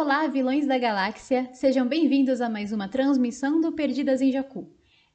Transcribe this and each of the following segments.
Olá, vilões da galáxia! Sejam bem-vindos a mais uma transmissão do Perdidas em Jacu.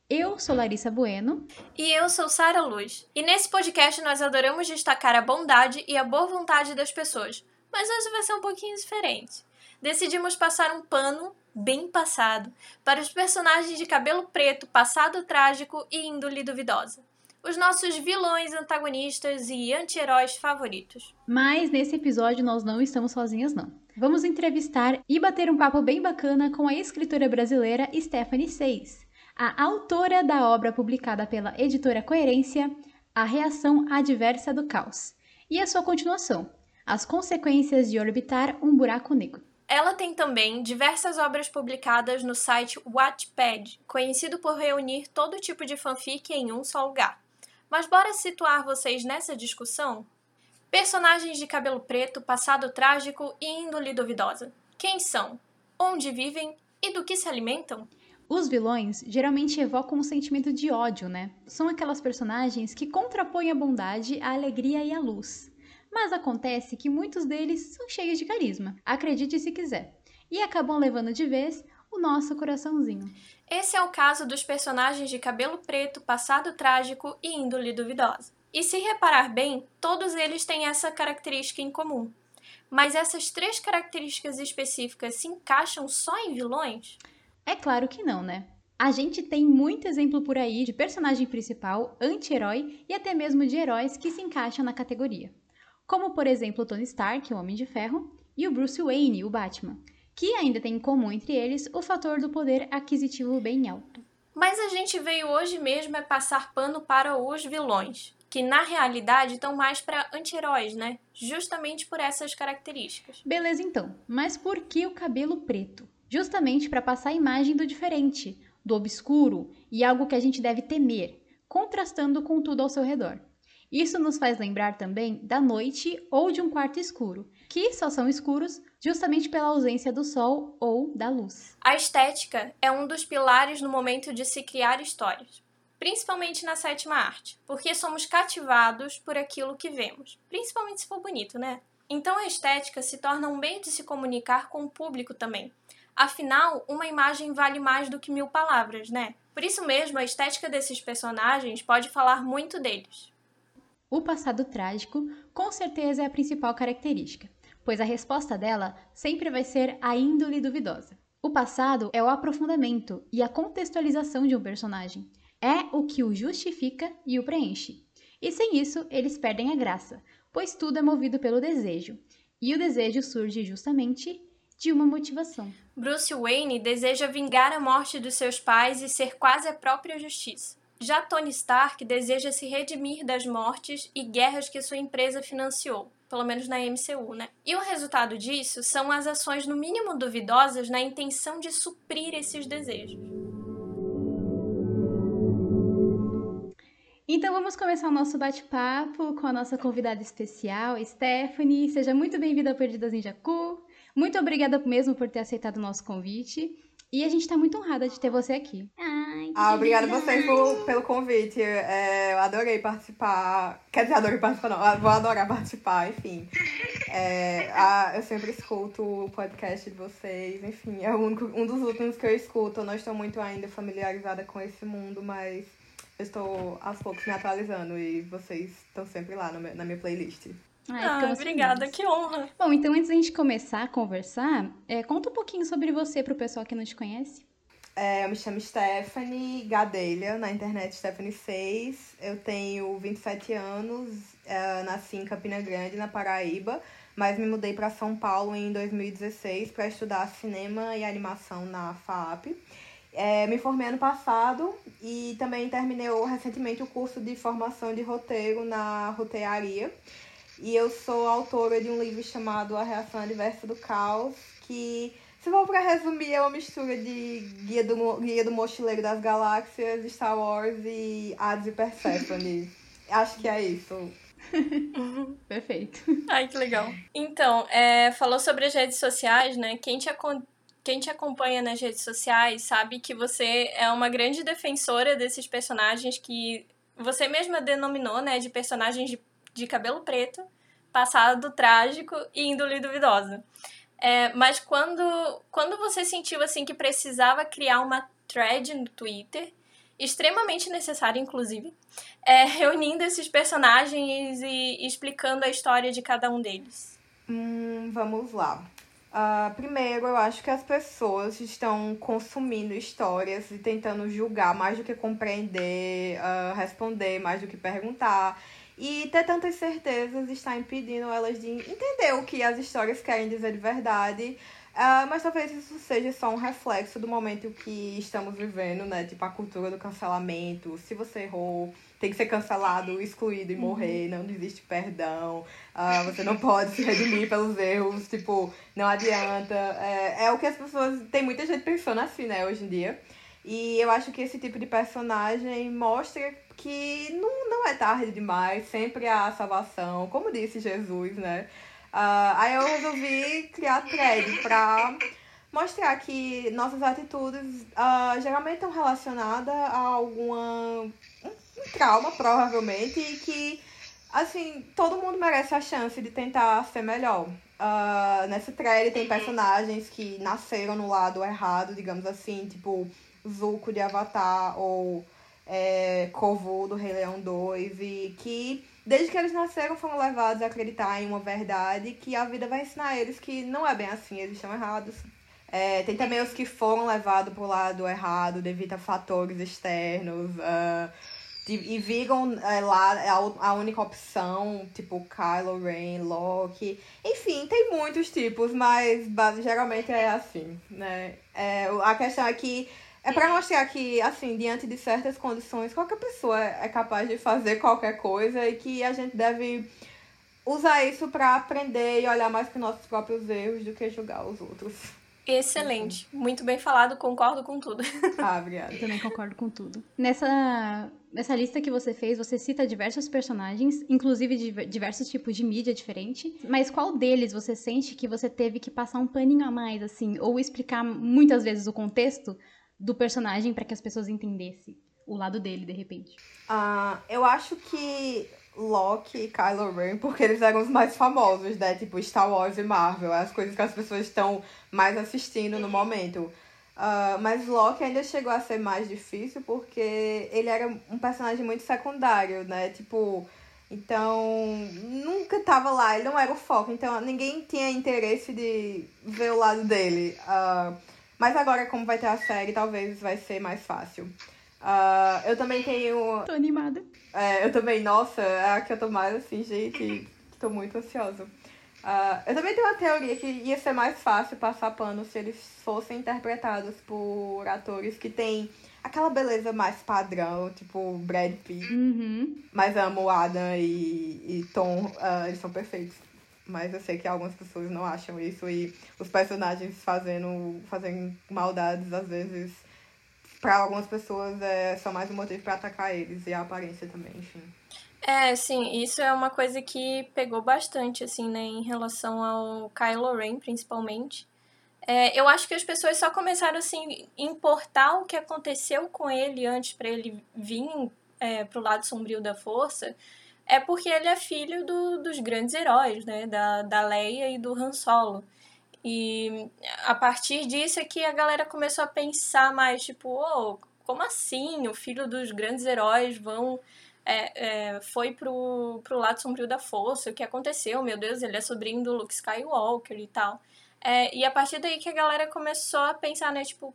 Eu sou Larissa Bueno. E eu sou Sara Luz. E nesse podcast nós adoramos destacar a bondade e a boa vontade das pessoas. Mas hoje vai ser um pouquinho diferente. Decidimos passar um pano, bem passado, para os personagens de cabelo preto, passado trágico e índole duvidosa. Os nossos vilões, antagonistas e anti-heróis favoritos. Mas nesse episódio nós não estamos sozinhas, não. Vamos entrevistar e bater um papo bem bacana com a escritora brasileira Stephanie Seis a autora da obra publicada pela editora Coerência, A Reação Adversa do Caos, e a sua continuação, As Consequências de Orbitar um Buraco Negro. Ela tem também diversas obras publicadas no site Wattpad, conhecido por reunir todo tipo de fanfic em um só lugar. Mas bora situar vocês nessa discussão? Personagens de cabelo preto, passado trágico e índole duvidosa. Quem são? Onde vivem e do que se alimentam? Os vilões geralmente evocam um sentimento de ódio, né? São aquelas personagens que contrapõem a bondade, a alegria e a luz. Mas acontece que muitos deles são cheios de carisma, acredite se quiser, e acabam levando de vez o nosso coraçãozinho. Esse é o caso dos personagens de cabelo preto, passado trágico e índole duvidosa. E se reparar bem, todos eles têm essa característica em comum. Mas essas três características específicas se encaixam só em vilões? É claro que não, né? A gente tem muito exemplo por aí de personagem principal, anti-herói e até mesmo de heróis que se encaixam na categoria. Como, por exemplo, o Tony Stark, o Homem de Ferro, e o Bruce Wayne, o Batman, que ainda tem em comum entre eles o fator do poder aquisitivo bem alto. Mas a gente veio hoje mesmo é passar pano para os vilões, que na realidade estão mais para anti-heróis, né? Justamente por essas características. Beleza então, mas por que o cabelo preto? justamente para passar a imagem do diferente, do obscuro e algo que a gente deve temer, contrastando com tudo ao seu redor. Isso nos faz lembrar também da noite ou de um quarto escuro, que só são escuros justamente pela ausência do sol ou da luz. A estética é um dos pilares no momento de se criar histórias, principalmente na sétima arte, porque somos cativados por aquilo que vemos, principalmente se for bonito, né? Então a estética se torna um meio de se comunicar com o público também, Afinal, uma imagem vale mais do que mil palavras, né? Por isso mesmo, a estética desses personagens pode falar muito deles. O passado trágico, com certeza, é a principal característica, pois a resposta dela sempre vai ser a índole duvidosa. O passado é o aprofundamento e a contextualização de um personagem. É o que o justifica e o preenche. E sem isso, eles perdem a graça, pois tudo é movido pelo desejo. E o desejo surge justamente de uma motivação. Bruce Wayne deseja vingar a morte dos seus pais e ser quase a própria justiça. Já Tony Stark deseja se redimir das mortes e guerras que sua empresa financiou, pelo menos na MCU, né? E o resultado disso são as ações no mínimo duvidosas na intenção de suprir esses desejos. Então vamos começar o nosso bate-papo com a nossa convidada especial, Stephanie. Seja muito bem-vinda ao Perdidas em Jacu. Muito obrigada mesmo por ter aceitado o nosso convite. E a gente está muito honrada de ter você aqui. Ai, ah, obrigada a vocês pelo, pelo convite. É, eu adorei participar. Quer dizer, adorei participar, não. Vou adorar participar, enfim. É, a, eu sempre escuto o podcast de vocês. Enfim, é único, um dos últimos que eu escuto. Eu não estou muito ainda familiarizada com esse mundo, mas eu estou aos poucos me atualizando. E vocês estão sempre lá no, na minha playlist. Ai, ah, obrigada, que honra. Bom, então antes da gente começar a conversar, é, conta um pouquinho sobre você para o pessoal que não te conhece. É, eu me chamo Stephanie Gadelha, na internet Stephanie 6. Eu tenho 27 anos, é, nasci em Campina Grande, na Paraíba, mas me mudei para São Paulo em 2016 para estudar cinema e animação na FAP. É, me formei ano passado e também terminei recentemente o curso de formação de roteiro na rotearia. E eu sou autora de um livro chamado A Reação Adversa do Caos, que, se for para resumir, é uma mistura de Guia do, Guia do Mochileiro das Galáxias, Star Wars e Hades e Persephone. Acho que é isso. Perfeito. Ai, que legal. Então, é, falou sobre as redes sociais, né? Quem te, quem te acompanha nas redes sociais sabe que você é uma grande defensora desses personagens que você mesma denominou, né? De personagens de de cabelo preto, passado trágico e índole duvidosa. É, mas quando, quando você sentiu assim que precisava criar uma thread no Twitter, extremamente necessária, inclusive, é, reunindo esses personagens e explicando a história de cada um deles? Hum, vamos lá. Uh, primeiro, eu acho que as pessoas estão consumindo histórias e tentando julgar mais do que compreender, uh, responder mais do que perguntar. E ter tantas certezas está impedindo elas de entender o que as histórias querem dizer de verdade. Uh, mas talvez isso seja só um reflexo do momento que estamos vivendo, né? Tipo, a cultura do cancelamento. Se você errou, tem que ser cancelado, excluído e morrer. Uhum. Não existe perdão. Uh, você não pode se redimir pelos erros. Tipo, não adianta. É, é o que as pessoas. Tem muita gente pensando assim, né, hoje em dia. E eu acho que esse tipo de personagem mostra que não, não é tarde demais, sempre há salvação, como disse Jesus, né? Uh, aí eu resolvi criar thread pra mostrar que nossas atitudes uh, geralmente estão relacionadas a alguma um, um trauma, provavelmente, e que assim, todo mundo merece a chance de tentar ser melhor. Uh, nessa thread tem personagens que nasceram no lado errado, digamos assim, tipo Zuko de Avatar ou é, Kovu do Rei Leão 2 e que desde que eles nasceram foram levados a acreditar em uma verdade que a vida vai ensinar eles que não é bem assim, eles estão errados. É, tem também os que foram levados para o lado errado devido a fatores externos uh, e, viram é, lá a, a única opção, tipo Kylo Ren, Loki. Enfim, tem muitos tipos, mas geralmente é assim, né? É, a questão é que é para mostrar que, assim, diante de certas condições, qualquer pessoa é capaz de fazer qualquer coisa e que a gente deve usar isso para aprender e olhar mais para nossos próprios erros do que julgar os outros. Excelente. Muito bem falado, concordo com tudo. Ah, obrigada. Eu também concordo com tudo. Nessa, nessa lista que você fez, você cita diversos personagens, inclusive de diversos tipos de mídia diferente. Mas qual deles você sente que você teve que passar um paninho a mais, assim, ou explicar muitas vezes o contexto do personagem para que as pessoas entendessem o lado dele, de repente? Uh, eu acho que Loki e Kylo Ren, porque eles eram os mais famosos, né? Tipo Star Wars e Marvel, as coisas que as pessoas estão mais assistindo no momento. Uh, mas Loki ainda chegou a ser mais difícil porque ele era um personagem muito secundário, né? Tipo, então nunca tava lá, ele não era o foco, então ninguém tinha interesse de ver o lado dele. Uh, mas agora, como vai ter a série, talvez vai ser mais fácil. Uh, eu também tenho. Tô animada. É, eu também, nossa, é a que eu tô mais assim, gente, tô muito ansiosa. Uh, eu também tenho uma teoria que ia ser mais fácil passar pano se eles fossem interpretados por atores que têm aquela beleza mais padrão, tipo Brad Pitt. Uhum. Mas amo Adam e, e Tom, uh, eles são perfeitos. Mas eu sei que algumas pessoas não acham isso e os personagens fazendo, fazendo maldades, às vezes, para algumas pessoas é só mais um motivo para atacar eles e a aparência também, enfim. É, sim, isso é uma coisa que pegou bastante, assim, né, em relação ao Kylo Ren, principalmente. É, eu acho que as pessoas só começaram, assim, importar o que aconteceu com ele antes para ele vir é, pro lado sombrio da força é porque ele é filho do, dos grandes heróis, né? Da, da Leia e do Han Solo. E a partir disso é que a galera começou a pensar mais, tipo, oh, como assim? O filho dos grandes heróis vão. É, é, foi pro, pro lado sombrio da força, o que aconteceu? Meu Deus, ele é sobrinho do Luke Skywalker e tal. É, e a partir daí que a galera começou a pensar, né? Tipo,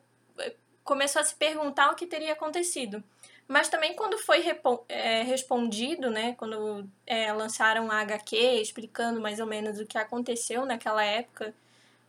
começou a se perguntar o que teria acontecido. Mas também quando foi é, respondido, né, quando é, lançaram a HQ explicando mais ou menos o que aconteceu naquela época,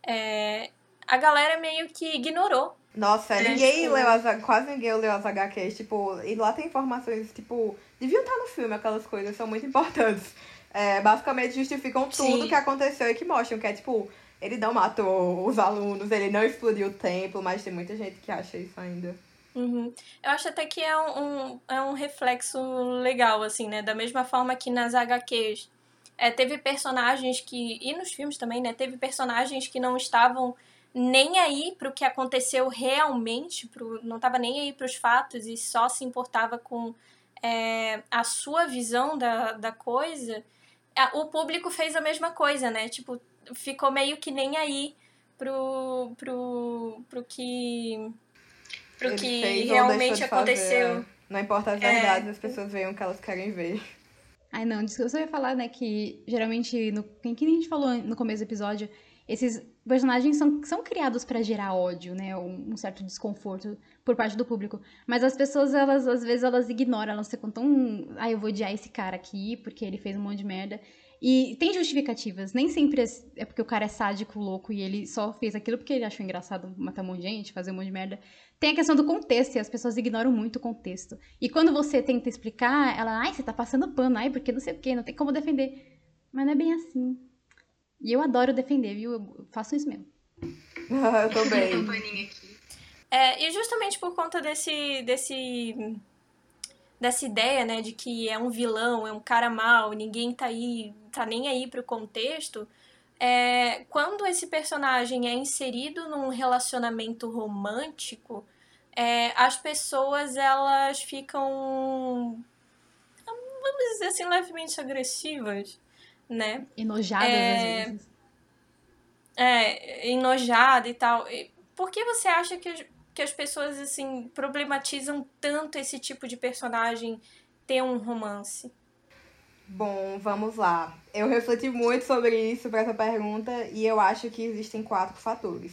é, a galera meio que ignorou. Nossa, né? ninguém tipo... leu as, quase ninguém leu as HQs, tipo, e lá tem informações, tipo, deviam estar no filme, aquelas coisas são muito importantes. É, basicamente justificam tudo Sim. que aconteceu e que mostram que é tipo, ele não matou os alunos, ele não explodiu o templo, mas tem muita gente que acha isso ainda. Uhum. Eu acho até que é um, um, é um reflexo legal, assim, né? Da mesma forma que nas HQs é, teve personagens que. E nos filmes também, né? Teve personagens que não estavam nem aí para o que aconteceu realmente, pro, não estava nem aí para os fatos e só se importava com é, a sua visão da, da coisa. O público fez a mesma coisa, né? Tipo, ficou meio que nem aí pro, pro, pro que, pro Ele que realmente aconteceu. fazer, é. Não importa as É. verdades, as pessoas veem o que elas querem ver. Ai, não, eu só ia falar, né, que geralmente, no, que nem a gente falou no começo do episódio, esses personagens são, são criados pra gerar ódio, né, um, um certo desconforto por parte do público. Mas as pessoas, elas, às vezes, elas ignoram, elas ficam tão, ah, eu vou odiar esse cara aqui porque ele fez um monte de merda. E tem justificativas, nem sempre é porque o cara é sádico, louco, e ele só fez aquilo porque ele achou engraçado matar um monte de gente, fazer um monte de merda. Tem a questão do contexto, e as pessoas ignoram muito o contexto. E quando você tenta explicar, ela, ai, você tá passando pano, ai, porque não sei o quê, não tem como defender. Mas não é bem assim. E eu adoro defender, viu? Eu faço isso mesmo. eu tô bem. paninho aqui. É, e justamente por conta desse, desse, dessa ideia, né, de que é um vilão, é um cara mau, ninguém tá aí, tá nem aí pro contexto, é, quando esse personagem é inserido num relacionamento romântico, é, as pessoas, elas ficam, vamos dizer assim, levemente agressivas, né? Enojadas É, às vezes. é, enojada e tal. E Por que você acha que as, que as pessoas, assim, problematizam tanto esse tipo de personagem ter um romance? Bom, vamos lá. Eu refleti muito sobre isso, para essa pergunta, e eu acho que existem quatro fatores.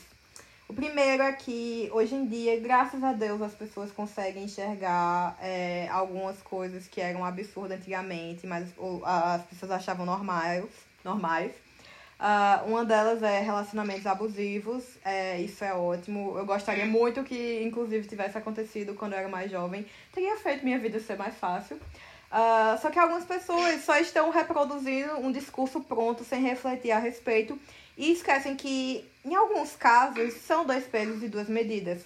O primeiro é que, hoje em dia, graças a Deus, as pessoas conseguem enxergar é, algumas coisas que eram absurdas antigamente, mas ou, as pessoas achavam normais. normais. Ah, uma delas é relacionamentos abusivos, é, isso é ótimo. Eu gostaria muito que, inclusive, tivesse acontecido quando eu era mais jovem. Teria feito minha vida ser mais fácil. Ah, só que algumas pessoas só estão reproduzindo um discurso pronto sem refletir a respeito e esquecem que, em alguns casos, são dois pesos e duas medidas.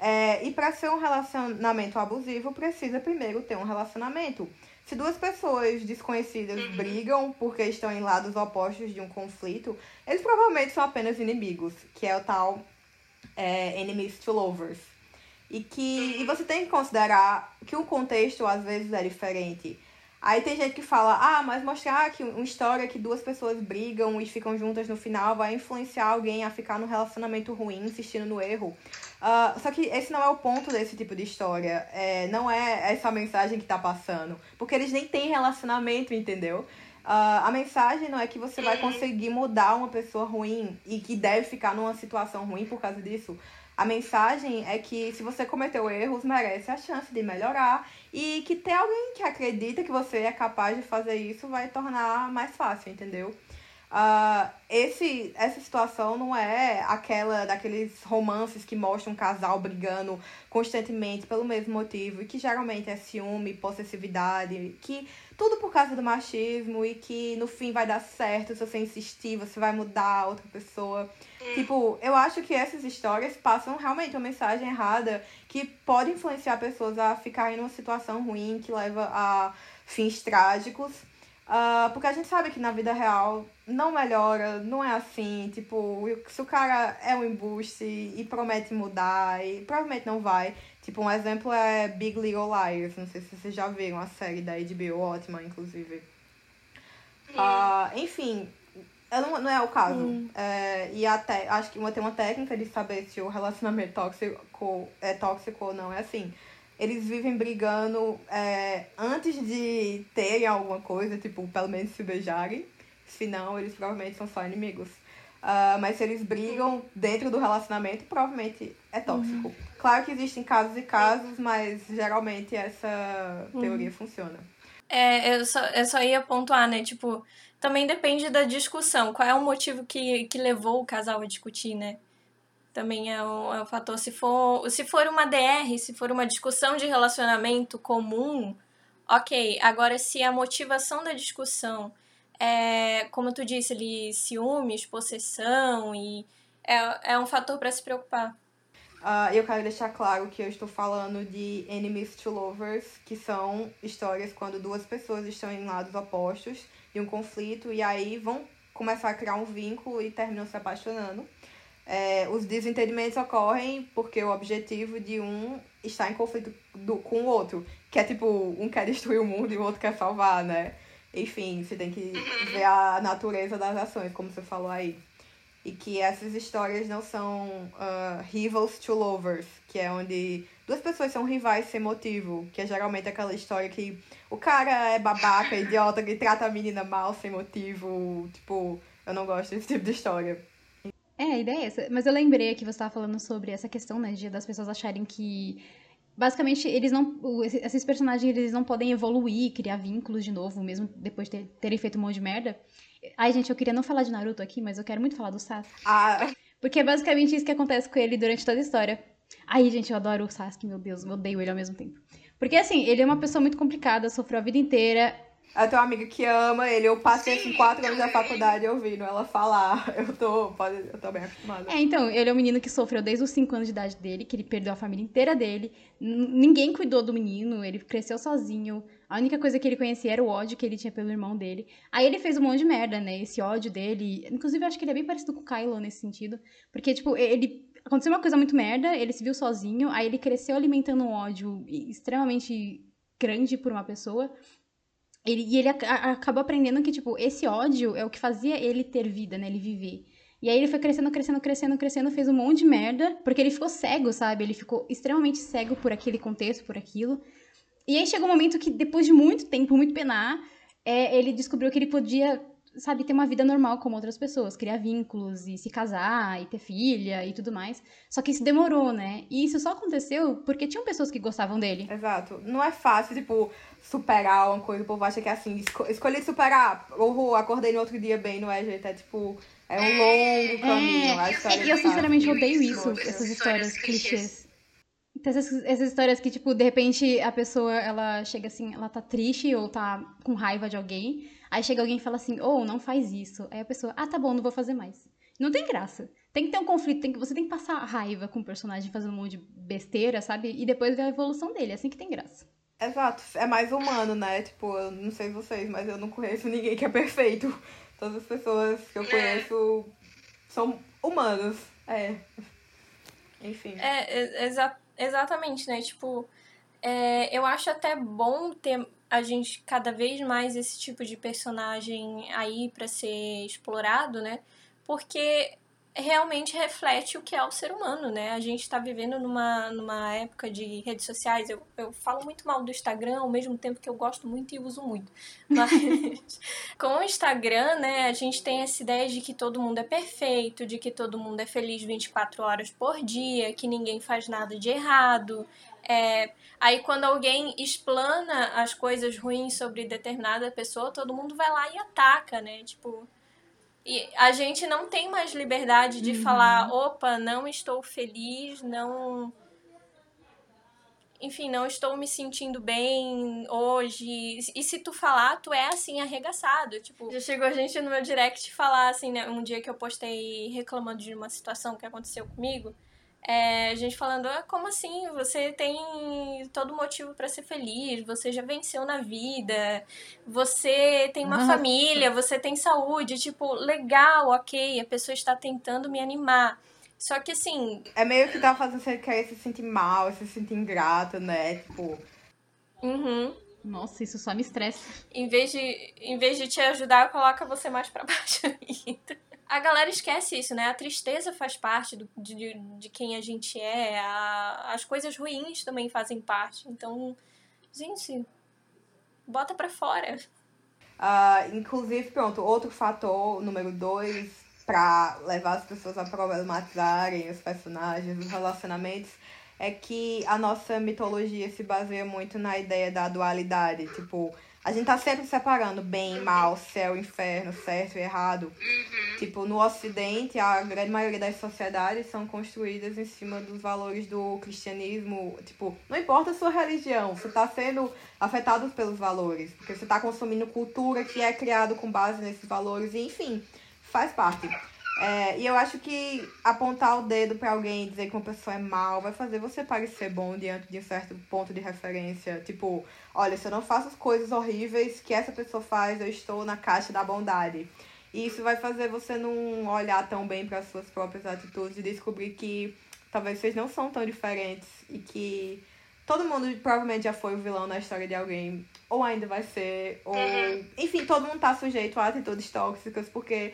É, e para ser um relacionamento abusivo, precisa primeiro ter um relacionamento. Se duas pessoas desconhecidas brigam porque estão em lados opostos de um conflito, eles provavelmente são apenas inimigos, que é o tal é, enemies to lovers. E que e você tem que considerar que o contexto às vezes é diferente. Aí tem gente que fala, ah, mas mostrar que uma história que duas pessoas brigam e ficam juntas no final vai influenciar alguém a ficar num relacionamento ruim, insistindo no erro. Ah, só que esse não é o ponto desse tipo de história. É, não é essa mensagem que tá passando. Porque eles nem têm relacionamento, entendeu? Ah, a mensagem não é que você vai conseguir mudar uma pessoa ruim e que deve ficar numa situação ruim por causa disso. A mensagem é que se você cometeu erros, merece a chance de melhorar e que ter alguém que acredita que você é capaz de fazer isso vai tornar mais fácil, entendeu? Ah, esse, essa situação não é aquela daqueles romances que mostram um casal brigando constantemente pelo mesmo motivo e que geralmente é ciúme, possessividade, que tudo por causa do machismo e que no fim vai dar certo se você insistir, você vai mudar a outra pessoa. Tipo, eu acho que essas histórias passam realmente uma mensagem errada que pode influenciar pessoas a ficarem numa situação ruim que leva a fins trágicos. Ah, porque a gente sabe que na vida real não melhora, não é assim. Tipo, se o cara é um embuste e promete mudar, e provavelmente não vai. Tipo, um exemplo é Big Little Liars. Não sei se vocês já viram a série da HBO, ótima, inclusive. Ah, enfim, não, não é o caso. É, e até acho que uma, tem uma técnica de saber se o relacionamento tóxico é tóxico ou não. É assim. Eles vivem brigando é, antes de terem alguma coisa, tipo, pelo menos se beijarem. Se não, eles provavelmente são só inimigos. Ah, mas se eles brigam dentro do relacionamento, provavelmente é tóxico. Claro que existem casos e casos, mas geralmente essa teoria funciona. É, eu só, eu só ia pontuar, né? Tipo, também depende da discussão. Qual é o motivo que, que levou o casal a discutir, né? Também é um, é um fator. Se for, se for uma DR, se for uma discussão de relacionamento comum, ok. Agora, se a motivação da discussão é, como tu disse ali, ciúmes, possessão, e é, é um fator para se preocupar. Ah, eu quero deixar claro que eu estou falando de enemies to lovers, que são histórias quando duas pessoas estão em lados opostos de um conflito e aí vão começar a criar um vínculo e terminam se apaixonando. É, os desentendimentos ocorrem porque o objetivo de um está em conflito do, com o outro, que é tipo, um quer destruir o mundo e o outro quer salvar, né? Enfim, você tem que ver a natureza das ações, como você falou aí. e que essas histórias não são uh, rivals to lovers, que é onde duas pessoas são rivais sem motivo, que é geralmente aquela história que o cara é babaca, idiota, que trata a menina mal sem motivo, tipo, eu não gosto desse tipo de história. É, a ideia é essa. Mas eu lembrei que você estava falando sobre essa questão, né, de das pessoas acharem que basicamente eles não esses personagens eles não podem evoluir, criar vínculos de novo, mesmo depois de terem feito um monte de merda. Ai, gente, eu queria não falar de Naruto aqui, mas eu quero muito falar do Sasuke. Ah. Porque é basicamente isso que acontece com ele durante toda a história. Ai, gente, eu adoro o Sasuke, meu Deus, eu odeio ele ao mesmo tempo. Porque, assim, ele é uma pessoa muito complicada, sofreu a vida inteira, eu tenho uma amiga que ama ele. Eu passei assim, quatro anos da faculdade ouvindo ela falar. Eu tô, pode, eu tô bem acostumada. É, então, ele é um menino que sofreu desde os cinco anos de idade dele, que ele perdeu a família inteira dele. ninguém cuidou do menino, ele cresceu sozinho. A única coisa que ele conhecia era o ódio que ele tinha pelo irmão dele. Aí ele fez um monte de merda, né? Esse ódio dele. Inclusive, eu acho que ele é bem parecido com o Kylo nesse sentido. Porque, tipo, ele. Aconteceu uma coisa muito merda, ele se viu sozinho, aí ele cresceu alimentando um ódio extremamente grande por uma pessoa. Ele, e ele acabou aprendendo que, tipo, esse ódio é o que fazia ele ter vida, né? Ele viver. E aí ele foi crescendo, crescendo, crescendo, crescendo, fez um monte de merda, porque ele ficou cego, sabe? Ele ficou extremamente cego por aquele contexto, por aquilo. E aí chegou um momento que, depois de muito tempo, muito penar, é, ele descobriu que ele podia sabe, ter uma vida normal como outras pessoas, criar vínculos e se casar e ter filha e tudo mais. Só que isso demorou, né? E isso só aconteceu porque tinham pessoas que gostavam dele. Exato. Não é fácil, tipo, superar uma coisa, o povo acha que é assim, esco escolhi superar, ou acordei no outro dia bem, não é, gente? É tipo, é um longo caminho. É, e eu sinceramente odeio isso, essas histórias clichês. Então, essas, essas histórias que, tipo, de repente a pessoa, ela chega assim, ela tá triste ou tá com raiva de alguém. Aí chega alguém e fala assim, ou oh, não faz isso. Aí a pessoa, ah, tá bom, não vou fazer mais. Não tem graça. Tem que ter um conflito, tem que, você tem que passar raiva com o personagem fazendo um monte de besteira, sabe? E depois ver a evolução dele, é assim que tem graça. Exato, é mais humano, né? Tipo, eu não sei vocês, mas eu não conheço ninguém que é perfeito. Todas as pessoas que eu é. conheço são humanas. É. Enfim. É, exa exatamente, né? Tipo, é, eu acho até bom ter a gente cada vez mais esse tipo de personagem aí para ser explorado, né? Porque realmente reflete o que é o ser humano, né? A gente está vivendo numa, numa época de redes sociais. Eu, eu falo muito mal do Instagram, ao mesmo tempo que eu gosto muito e uso muito. Mas com o Instagram, né, a gente tem essa ideia de que todo mundo é perfeito, de que todo mundo é feliz 24 horas por dia, que ninguém faz nada de errado. É, aí quando alguém explana as coisas ruins sobre determinada pessoa, todo mundo vai lá e ataca, né? Tipo, e a gente não tem mais liberdade de uhum. falar, opa, não estou feliz, não enfim, não estou me sentindo bem hoje. E se tu falar, tu é assim, arregaçado. Tipo, já chegou a gente no meu direct falar assim, né? Um dia que eu postei reclamando de uma situação que aconteceu comigo. É, a gente falando, ah, como assim? Você tem todo motivo para ser feliz, você já venceu na vida, você tem uma Nossa. família, você tem saúde, tipo, legal, ok, a pessoa está tentando me animar. Só que assim. É meio que tá fazendo você querer se sentir mal, se sentir ingrato, né? Tipo. Uhum. Nossa, isso só me estressa. Em vez de, em vez de te ajudar, coloca você mais para baixo ainda a galera esquece isso, né? A tristeza faz parte do, de, de quem a gente é, a, as coisas ruins também fazem parte. Então, gente, bota pra fora. Uh, inclusive, pronto, outro fator, número dois, para levar as pessoas a problematizarem os personagens, os relacionamentos, é que a nossa mitologia se baseia muito na ideia da dualidade. Tipo, a gente tá sempre separando bem, mal, céu, inferno, certo e errado. Uhum. Tipo, no Ocidente, a grande maioria das sociedades são construídas em cima dos valores do cristianismo. Tipo, não importa a sua religião, você tá sendo afetado pelos valores. Porque você tá consumindo cultura que é criado com base nesses valores, e enfim, faz parte. É, e eu acho que apontar o dedo para alguém e dizer que uma pessoa é mal vai fazer você parecer bom diante de um certo ponto de referência. Tipo, olha, se eu não faço as coisas horríveis que essa pessoa faz, eu estou na caixa da bondade. E isso vai fazer você não olhar tão bem para suas próprias atitudes e descobrir que talvez vocês não são tão diferentes e que todo mundo provavelmente já foi o vilão na história de alguém, ou ainda vai ser, ou. Uhum. Enfim, todo mundo tá sujeito a atitudes tóxicas, porque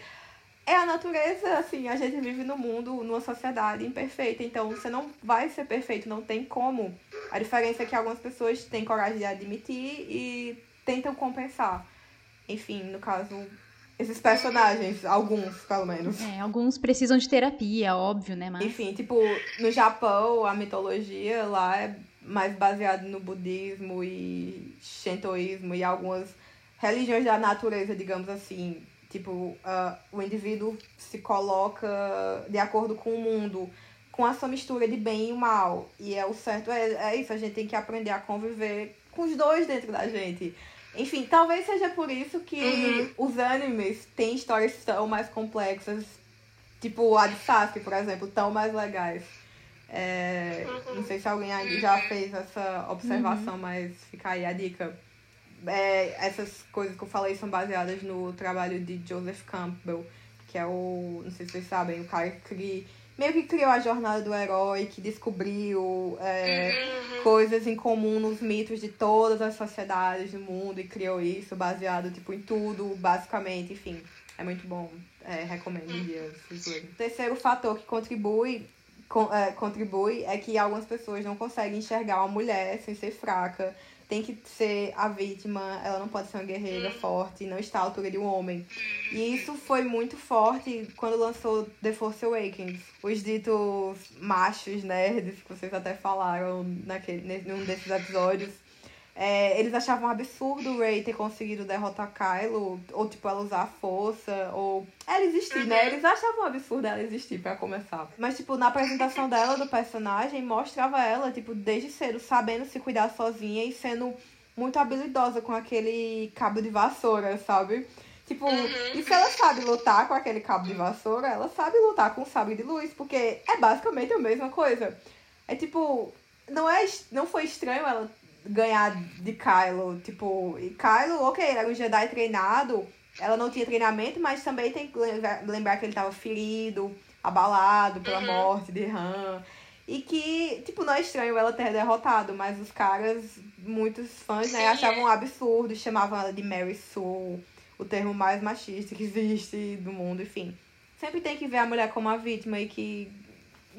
é a natureza, assim, a gente vive no mundo, numa sociedade imperfeita, então você não vai ser perfeito, não tem como. A diferença é que algumas pessoas têm coragem de admitir e tentam compensar. Enfim, no caso, esses personagens, alguns, pelo menos. É, alguns precisam de terapia, óbvio, né? Mas... Enfim, tipo, no Japão, a mitologia lá é mais baseada no budismo e shintoísmo e algumas religiões da natureza, digamos assim. Tipo, uh, o indivíduo se coloca de acordo com o mundo, com essa mistura de bem e mal. E é o certo, é, é isso, a gente tem que aprender a conviver com os dois dentro da gente. Enfim, talvez seja por isso que uhum. os animes têm histórias tão mais complexas, tipo a de Sasuke, por exemplo, tão mais legais. É, uhum. Não sei se alguém já fez essa observação, uhum. mas fica aí a dica. É, essas coisas que eu falei são baseadas no trabalho de Joseph Campbell, que é o, não sei se vocês sabem, o cara que meio que criou a jornada do herói, que descobriu é, uhum. coisas em comum nos mitos de todas as sociedades do mundo e criou isso baseado tipo em tudo, basicamente, enfim. É muito bom. É, recomendo O terceiro fator que contribui é, contribui é que algumas pessoas não conseguem enxergar uma mulher sem ser fraca tem que ser a vítima, ela não pode ser uma guerreira forte, não está à altura de um homem. E isso foi muito forte quando lançou The Force Awakens. Os ditos machos nerds, que vocês até falaram naquele, num desses episódios, é, eles achavam um absurdo o Rey ter conseguido derrotar Kylo, ou tipo, ela usar a força, ou ela existir, né? Uhum. Eles achavam um absurdo ela existir para começar. Mas, tipo, na apresentação dela do personagem, mostrava ela, tipo, desde cedo, sabendo se cuidar sozinha e sendo muito habilidosa com aquele cabo de vassoura, sabe? Tipo, uhum. e se ela sabe lutar com aquele cabo de vassoura, ela sabe lutar com o sabre de luz, porque é basicamente a mesma coisa. É tipo, não é não foi estranho ela ganhar de Kylo. Tipo, e Kylo, ok, era um Jedi treinado, ela não tinha treinamento, mas também tem que lembrar que ele estava ferido, abalado pela uhum. morte de Han. E que, tipo, não é estranho ela ter derrotado, mas os caras, muitos fãs, né, achavam um absurdo, chamavam ela de Mary Sue, o termo mais machista que existe do mundo, enfim. Sempre tem que ver a mulher como a vítima e que.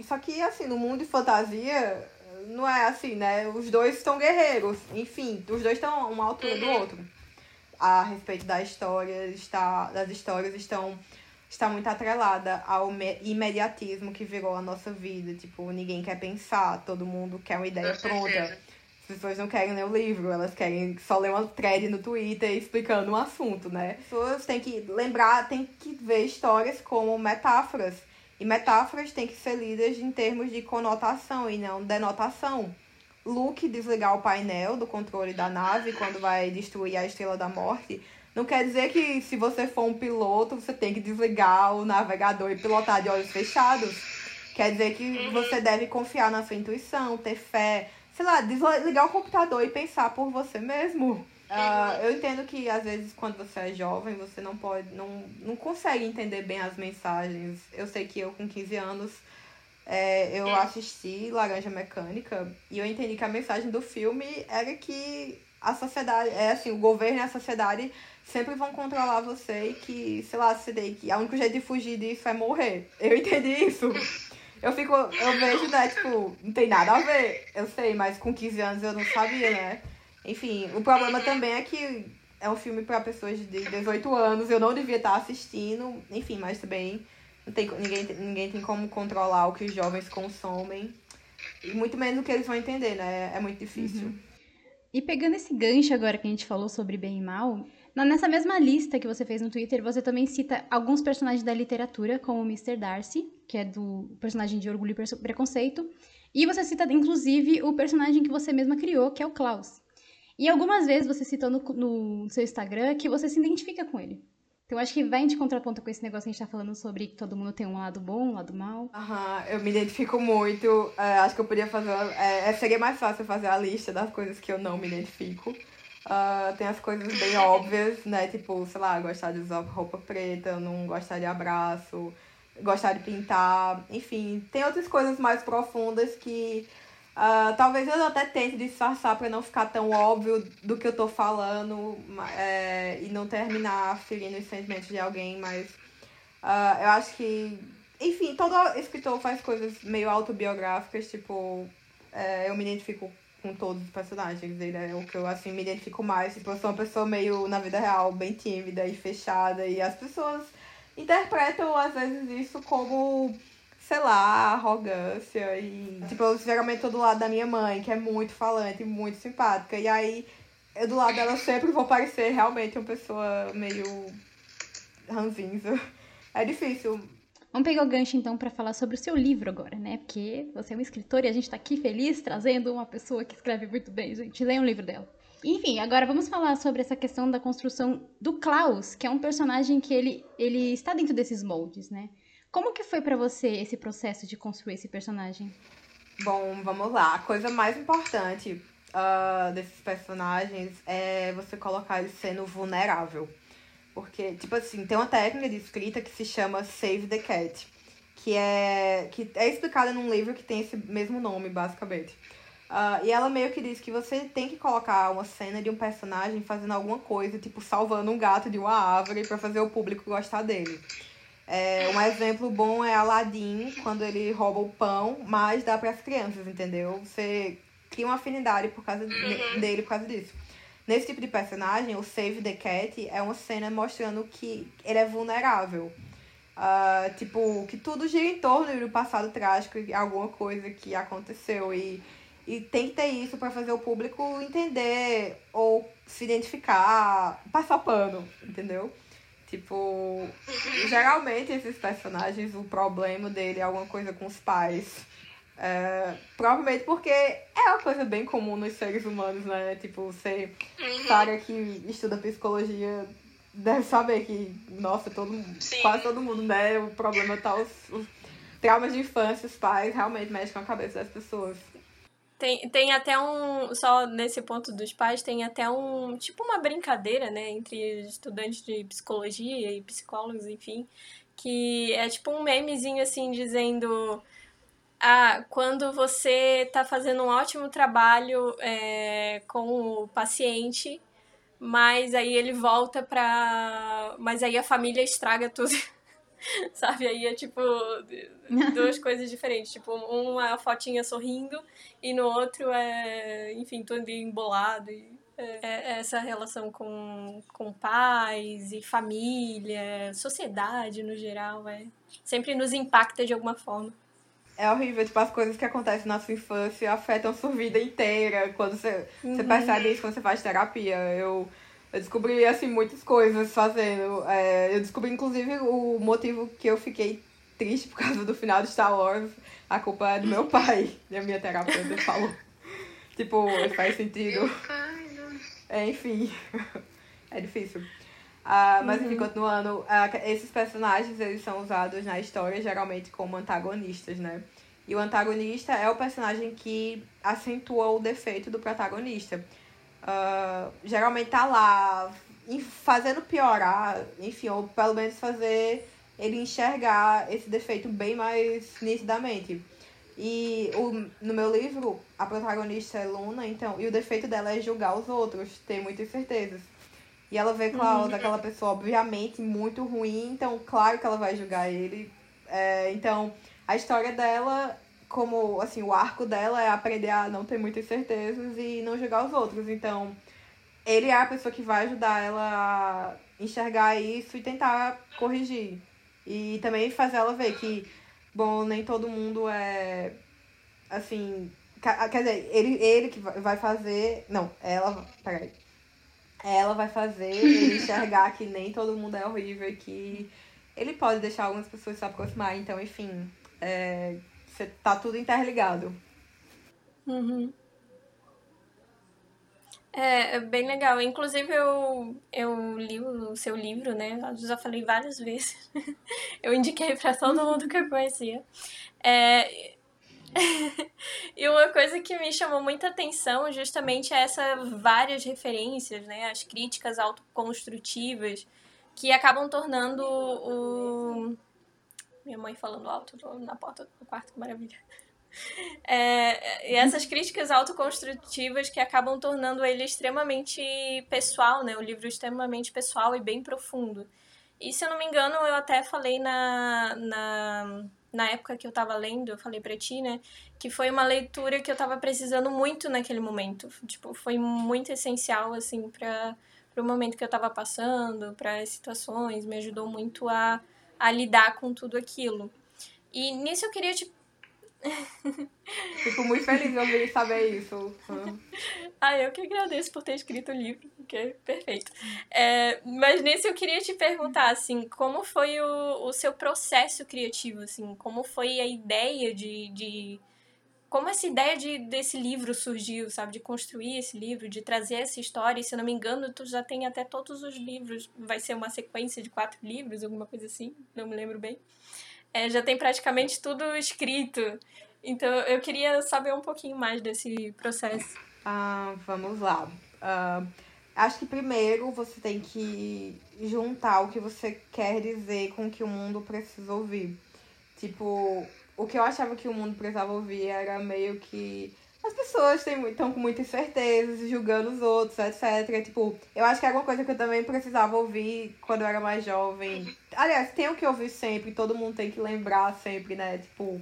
Só que, assim, no mundo de fantasia, não é assim, né? Os dois estão guerreiros. Enfim, os dois estão a uma altura do outro. A respeito da história, está, das histórias estão está muito atrelada ao imediatismo que virou a nossa vida. Tipo, ninguém quer pensar, todo mundo quer uma ideia pronta. As pessoas não querem ler o livro, elas querem só ler uma thread no Twitter explicando um assunto, né? As pessoas têm que lembrar, têm que ver histórias como metáforas e metáforas têm que ser lidas em termos de conotação e não denotação. Luke desligar o painel do controle da nave quando vai destruir a Estrela da Morte não quer dizer que se você for um piloto, você tem que desligar o navegador e pilotar de olhos fechados. Quer dizer que você deve confiar na sua intuição, ter fé, sei lá, desligar o computador e pensar por você mesmo. Uh, eu entendo que às vezes quando você é jovem você não pode, não, não consegue entender bem as mensagens. Eu sei que eu com 15 anos é, eu assisti Laranja Mecânica e eu entendi que a mensagem do filme era que a sociedade, é assim, o governo e a sociedade sempre vão controlar você e que, sei lá, você tem que. O único jeito de fugir disso é morrer. Eu entendi isso. Eu fico, eu vejo, né, tipo, não tem nada a ver. Eu sei, mas com 15 anos eu não sabia, né? Enfim, o problema também é que é um filme para pessoas de 18 anos, eu não devia estar assistindo, enfim, mas também não tem, ninguém, ninguém tem como controlar o que os jovens consomem. E muito menos o que eles vão entender, né? É muito difícil. Uhum. E pegando esse gancho agora que a gente falou sobre bem e mal, nessa mesma lista que você fez no Twitter, você também cita alguns personagens da literatura, como o Mr. Darcy, que é do personagem de Orgulho e Preconceito, e você cita, inclusive, o personagem que você mesma criou, que é o Klaus. E algumas vezes você citou no, no seu Instagram que você se identifica com ele. Então acho que vai de contraponto com esse negócio que a gente tá falando sobre que todo mundo tem um lado bom, um lado mal. Aham, eu me identifico muito. É, acho que eu podia fazer. É, é, seria mais fácil fazer a lista das coisas que eu não me identifico. Uh, tem as coisas bem óbvias, né? Tipo, sei lá, gostar de usar roupa preta, não gostar de abraço, gostar de pintar, enfim. Tem outras coisas mais profundas que Uh, talvez eu até tente disfarçar para não ficar tão óbvio do que eu tô falando é, e não terminar ferindo os sentimentos de alguém, mas Uh, eu acho que. Enfim, todo escritor faz coisas meio autobiográficas, tipo. É, eu me identifico com todos os personagens. Ele é o que eu, assim, me identifico mais. Tipo, eu sou uma pessoa meio, na vida real, bem tímida e fechada. E as pessoas interpretam, às vezes, isso como, sei lá, arrogância. E, tipo, eu geralmente tô do lado da minha mãe, que é muito falante, muito simpática. E aí, eu do lado dela sempre vou parecer realmente uma pessoa meio ranzinza. É difícil. Vamos pegar o gancho então para falar sobre o seu livro agora, né? Porque você é uma escritora e a gente tá aqui feliz trazendo uma pessoa que escreve muito bem, gente. Leia um livro dela. Enfim, agora vamos falar sobre essa questão da construção do Klaus, que é um personagem que ele, ele está dentro desses moldes, né? Como que foi para você esse processo de construir esse personagem? Bom, vamos lá. A coisa mais importante uh, desses personagens é você colocar ele sendo vulnerável. Porque, tipo assim, tem uma técnica de escrita que se chama Save the Cat, que é, que é explicada num livro que tem esse mesmo nome, basicamente. Uh, e ela meio que diz que você tem que colocar uma cena de um personagem fazendo alguma coisa, tipo salvando um gato de uma árvore para fazer o público gostar dele. É, um exemplo bom é Aladdin, quando ele rouba o pão, mas dá para as crianças, entendeu? Você cria uma afinidade por causa uhum. dele por causa disso. Nesse tipo de personagem, o Save the Cat é uma cena mostrando que ele é vulnerável. Uh, tipo, que tudo gira em torno do passado trágico e alguma coisa que aconteceu. E, e tem que ter isso para fazer o público entender ou se identificar, passar pano, entendeu? Tipo, geralmente esses personagens, o problema dele é alguma coisa com os pais. É, provavelmente porque é uma coisa bem comum nos seres humanos, né? Tipo, você, uhum. cara que estuda psicologia, deve saber que, nossa, todo, quase todo mundo, né? O problema tá os, os traumas de infância, os pais realmente mexem com a cabeça das pessoas. Tem, tem até um, só nesse ponto dos pais, tem até um, tipo uma brincadeira, né, entre estudantes de psicologia e psicólogos, enfim, que é tipo um memezinho assim, dizendo ah, quando você está fazendo um ótimo trabalho é, com o paciente, mas aí ele volta pra. Mas aí a família estraga tudo. Sabe? Aí é tipo duas coisas diferentes. Tipo, uma a fotinha sorrindo e no outro é, enfim, todo embolado. E é, é essa relação com, com pais e família, sociedade no geral, é, sempre nos impacta de alguma forma. É horrível, tipo, as coisas que acontecem na sua infância afetam sua vida inteira. Quando você, uhum. você percebe isso quando você faz terapia. Eu, eu descobri, assim, muitas coisas fazendo. É, eu descobri, inclusive, o motivo que eu fiquei triste por causa do final de Star Wars. A culpa é do meu pai. E a minha terapeuta falou. tipo, faz sentido. É, enfim. é difícil. Uh, mas uhum. enfim, continuando, uh, esses personagens eles são usados na história geralmente como antagonistas, né? E o antagonista é o personagem que acentua o defeito do protagonista. Uh, geralmente tá lá fazendo piorar, enfim, ou pelo menos fazer ele enxergar esse defeito bem mais nitidamente. E o, no meu livro, a protagonista é Luna, então, e o defeito dela é julgar os outros, ter muitas certezas. E ela vê Klaus, uhum. aquela pessoa, obviamente, muito ruim, então, claro que ela vai julgar ele. É, então, a história dela, como, assim, o arco dela é aprender a não ter muitas certezas e não julgar os outros. Então, ele é a pessoa que vai ajudar ela a enxergar isso e tentar corrigir. E também fazer ela ver que, bom, nem todo mundo é, assim... Quer dizer, ele, ele que vai fazer... Não, ela... Peraí ela vai fazer ele enxergar que nem todo mundo é horrível e que ele pode deixar algumas pessoas se aproximar. Então, enfim, é, tá tudo interligado. Uhum. É, é bem legal. Inclusive, eu, eu li o seu livro, né? Eu já falei várias vezes. eu indiquei para todo mundo que eu conhecia. É, e uma coisa que me chamou muita atenção justamente é essas várias referências, né? As críticas autoconstrutivas que acabam tornando o. Minha mãe falando alto na porta do quarto, que maravilha. É, e essas críticas autoconstrutivas que acabam tornando ele extremamente pessoal, né? O livro extremamente pessoal e bem profundo. E se eu não me engano, eu até falei na, na, na época que eu tava lendo, eu falei pra ti, né? Que foi uma leitura que eu tava precisando muito naquele momento. Tipo, foi muito essencial, assim, pra, pro momento que eu tava passando, para as situações, me ajudou muito a, a lidar com tudo aquilo. E nisso eu queria te Fico muito feliz de ouvir saber isso. ah, eu que agradeço por ter escrito o livro, porque é perfeito. É, mas nesse eu queria te perguntar, assim, como foi o, o seu processo criativo, assim, como foi a ideia de, de como essa ideia de, desse livro surgiu, sabe? De construir esse livro, de trazer essa história. E, se eu não me engano, tu já tem até todos os livros. Vai ser uma sequência de quatro livros, alguma coisa assim. Não me lembro bem é, já tem praticamente tudo escrito. Então eu queria saber um pouquinho mais desse processo. Ah, vamos lá. Uh, acho que primeiro você tem que juntar o que você quer dizer com o que o mundo precisa ouvir. Tipo, o que eu achava que o mundo precisava ouvir era meio que as pessoas estão com muitas certezas, julgando os outros, etc. Tipo, eu acho que era uma coisa que eu também precisava ouvir quando eu era mais jovem. Aliás, tenho que ouvir sempre, todo mundo tem que lembrar sempre, né? Tipo.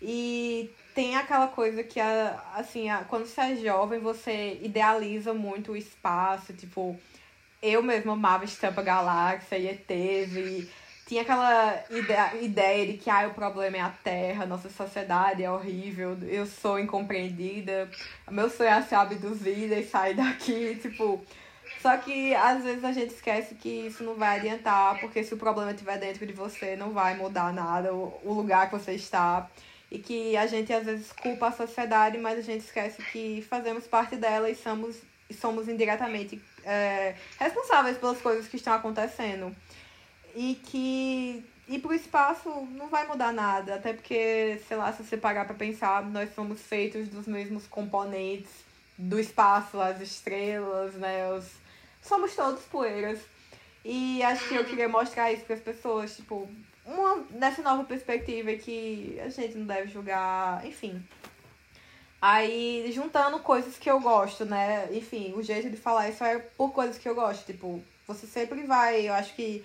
E tem aquela coisa que, assim, quando você é jovem, você idealiza muito o espaço, tipo. Eu mesma amava Estampa Galáxia e ETs e tinha aquela ideia, ideia de que ah, o problema é a Terra, nossa sociedade é horrível, eu sou incompreendida, meu sonho é ser abduzida e sair daqui, tipo. Só que às vezes a gente esquece que isso não vai adiantar, porque se o problema estiver dentro de você, não vai mudar nada o, lugar que você está. E que a gente às vezes culpa a sociedade, mas a gente esquece que fazemos parte dela e somos, somos indiretamente é, responsáveis pelas coisas que estão acontecendo e que ir pro espaço não vai mudar nada, até porque, sei lá, se você parar para pensar, nós somos feitos dos mesmos componentes do espaço, as estrelas, né? Os... Somos todos poeiras. E acho que eu queria mostrar isso para as pessoas, tipo, uma nessa nova perspectiva que a gente não deve julgar, enfim. Aí, juntando coisas que eu gosto, né? Enfim, o jeito de falar isso é por coisas que eu gosto. Tipo, você sempre vai, eu acho que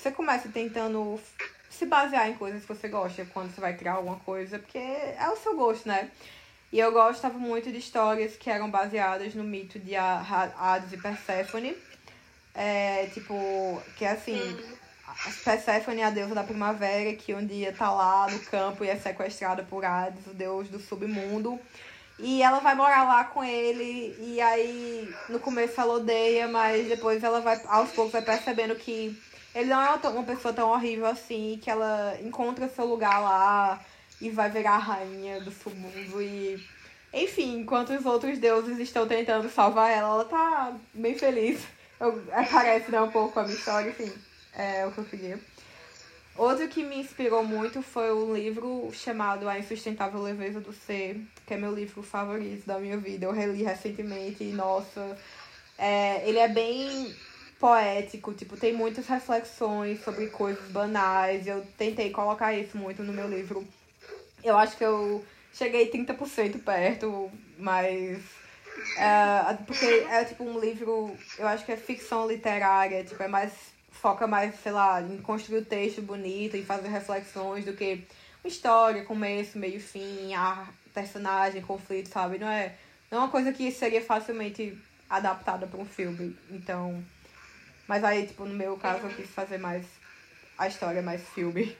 você começa tentando se basear em coisas que você gosta quando você vai criar alguma coisa, porque é o seu gosto, né? E eu gostava muito de histórias que eram baseadas no mito de Hades e Perséfone. É, tipo, que é assim, Perséfone é a deusa da primavera, que um dia tá lá no campo e é sequestrada por Hades, o deus do submundo. E ela vai morar lá com ele, e aí no começo ela odeia, mas depois ela vai, aos poucos, vai percebendo que ele não é uma pessoa tão horrível assim, que ela encontra seu lugar lá e vai virar a rainha do submundo e. Enfim, enquanto os outros deuses estão tentando salvar ela, ela tá bem feliz. Eu, é, parece né, um pouco a minha história, enfim, é o que eu queria. Outro que me inspirou muito foi o livro chamado A Insustentável Leveza do Ser, que é meu livro favorito da minha vida. Eu reli recentemente e, nossa, é, ele é bem poético, tipo, tem muitas reflexões sobre coisas banais. Eu tentei colocar isso muito no meu livro. Eu acho que eu cheguei 30% perto, mas. É, porque é tipo um livro, eu acho que é ficção literária, tipo, é mais. foca mais, sei lá, em construir o texto bonito, em fazer reflexões do que uma história, começo, meio fim, a personagem, conflito, sabe? Não é, não é uma coisa que seria facilmente adaptada para um filme. Então, mas aí, tipo, no meu caso, eu quis fazer mais a história, mais filme.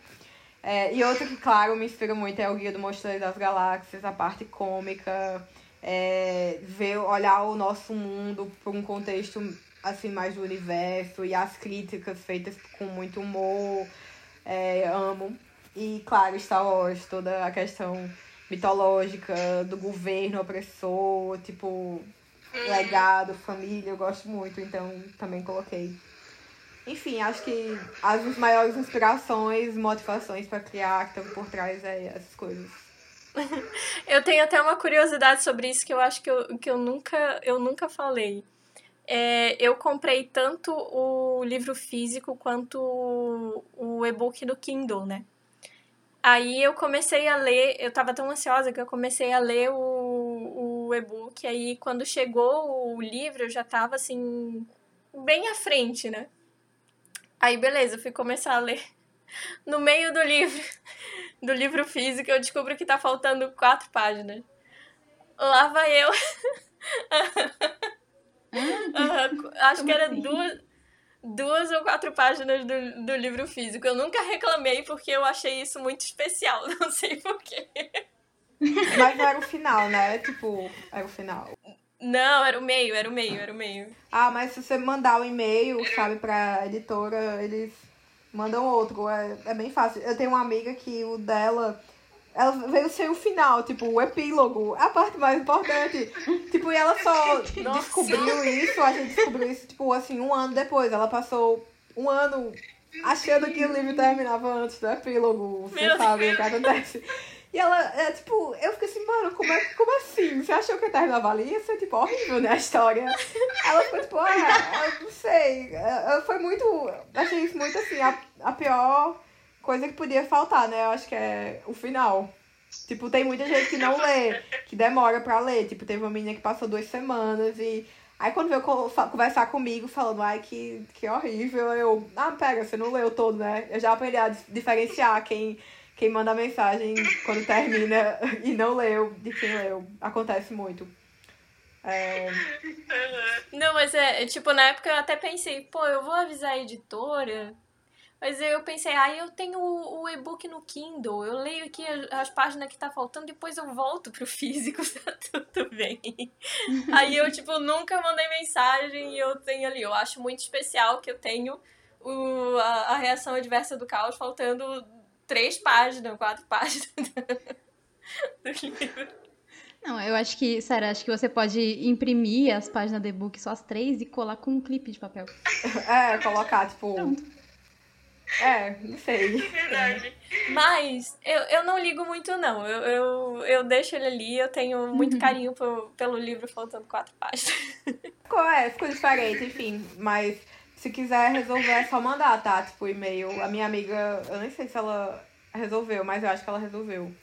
É, e outro que, claro, me inspira muito é o Guia do Mochileiro das Galáxias, a parte cômica, é, ver, olhar o nosso mundo por um contexto assim mais do universo e as críticas feitas com muito humor. É, amo. E, claro, Star Wars, toda a questão mitológica do governo opressor, tipo, legado, família, eu gosto muito, então também coloquei. Enfim, acho que as maiores inspirações, motivações para criar que estão por trás é essas coisas. eu tenho até uma curiosidade sobre isso que eu acho que eu, que eu, nunca, eu nunca falei. É, eu comprei tanto o livro físico quanto o, o e-book no Kindle, né? Aí eu comecei a ler, eu tava tão ansiosa que eu comecei a ler o, o e-book. Aí quando chegou o livro, eu já tava assim, bem à frente, né? Aí, beleza, fui começar a ler. No meio do livro, do livro físico, eu descubro que tá faltando quatro páginas. Lá vai eu. uhum, acho que era assim? duas, duas ou quatro páginas do, do livro físico. Eu nunca reclamei porque eu achei isso muito especial. Não sei porquê. Mas não era o final, né? Tipo, era o final. Não, era o meio, era o meio, era o meio. Ah, mas se você mandar o um e-mail, sabe, pra editora, eles mandam outro. É, é bem fácil. Eu tenho uma amiga que o dela. Ela veio ser o final, tipo, o epílogo, a parte mais importante. tipo, e ela só descobriu isso, a gente descobriu isso, tipo, assim, um ano depois. Ela passou um ano achando que o livro terminava antes do epílogo. Você Meu sabe Deus. o que acontece. E ela, é, tipo, eu fiquei assim, mano, como, é, como assim? Você achou que a terminava ali? Ia ser, tipo, horrível, né, a história. Ela ficou, tipo, ah, eu não sei. É, foi muito, achei isso muito, assim, a, a pior coisa que podia faltar, né? Eu acho que é o final. Tipo, tem muita gente que não lê, que demora pra ler. Tipo, teve uma menina que passou duas semanas e... Aí quando veio conversar comigo, falando, ai, que, que horrível, eu... Ah, pera, você não leu todo, né? Eu já aprendi a diferenciar quem quem manda mensagem quando termina e não leu de quem leu. Acontece muito. É... Não, mas é, tipo, na época eu até pensei, pô, eu vou avisar a editora. Mas eu pensei, ah, eu tenho o, o e-book no Kindle, eu leio aqui as, as, páginas que tá faltando, depois eu volto pro físico, tá tudo bem. aí eu, tipo, nunca mandei mensagem e eu tenho ali, eu acho muito especial que eu tenho o, a, a reação adversa do caos faltando três páginas, quatro páginas do livro. Não, eu acho que, Sara, acho que você pode imprimir as páginas do e-book, só as três, e colar com um clipe de papel. É, colocar, tipo. Pronto. É, não sei. É verdade. Mas eu, eu não ligo muito, não. Eu, eu, eu deixo ele ali, eu tenho muito uhum. carinho por, pelo livro faltando quatro páginas. Ficou, é, ficou diferente, enfim. Mas se quiser resolver, é só mandar, tá? Tipo, e-mail. A minha amiga, eu nem sei se ela resolveu, mas eu acho que ela resolveu.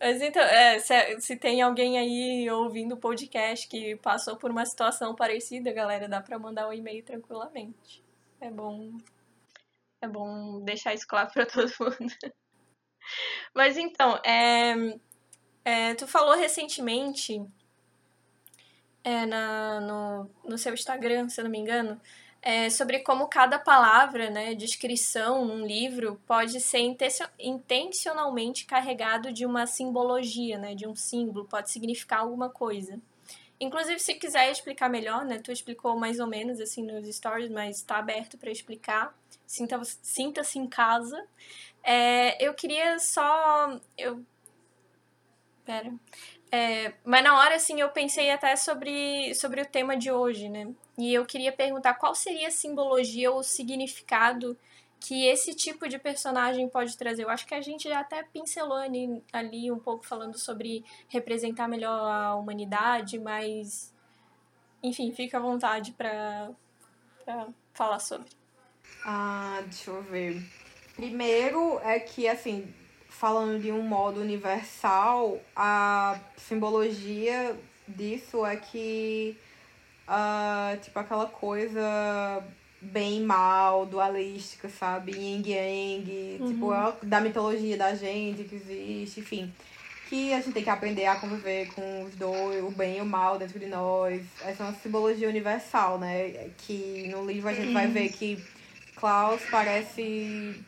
Mas então, é, se, se tem alguém aí ouvindo o podcast que passou por uma situação parecida, galera, dá pra mandar um e-mail tranquilamente. É bom. É bom deixar isso claro pra todo mundo. Mas então, é, é, tu falou recentemente é, na, no, no seu Instagram, se eu não me engano, é, sobre como cada palavra, né, descrição num livro pode ser intencionalmente carregado de uma simbologia, né, de um símbolo, pode significar alguma coisa. Inclusive, se quiser explicar melhor, né, tu explicou mais ou menos assim nos stories, mas está aberto para explicar. Sinta-se sinta em casa. É, eu queria só. Eu. Pera. É, mas na hora, assim, eu pensei até sobre, sobre o tema de hoje, né? E eu queria perguntar qual seria a simbologia ou o significado que esse tipo de personagem pode trazer. Eu acho que a gente já até pincelou ali, ali um pouco falando sobre representar melhor a humanidade, mas enfim, fica à vontade para falar sobre. Ah, deixa eu ver. Primeiro é que assim, falando de um modo universal, a simbologia disso é que, uh, tipo, aquela coisa bem mal, dualística, sabe? Yin Yang, uhum. tipo, é da mitologia da gente que existe, enfim. Que a gente tem que aprender a conviver com os dois, o bem e o mal dentro de nós. Essa é uma simbologia universal, né? Que no livro a gente vai ver que Klaus parece